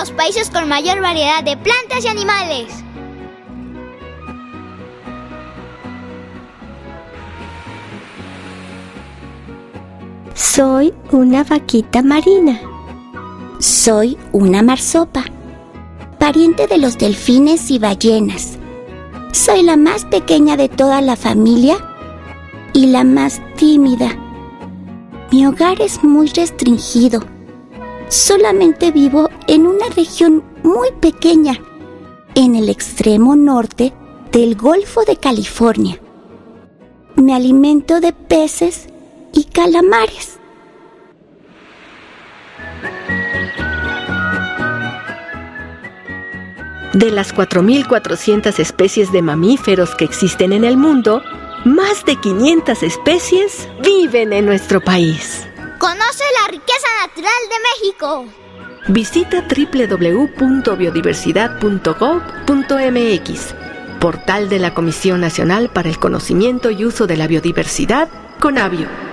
los países con mayor variedad de plantas y animales. Soy una vaquita marina. Soy una marsopa, pariente de los delfines y ballenas. Soy la más pequeña de toda la familia y la más tímida. Mi hogar es muy restringido. Solamente vivo en una región muy pequeña, en el extremo norte del Golfo de California. Me alimento de peces y calamares. De las 4.400 especies de mamíferos que existen en el mundo, más de 500 especies viven en nuestro país. Conoce la riqueza natural de México. Visita www.biodiversidad.gov.mx, portal de la Comisión Nacional para el Conocimiento y Uso de la Biodiversidad, CONABIO.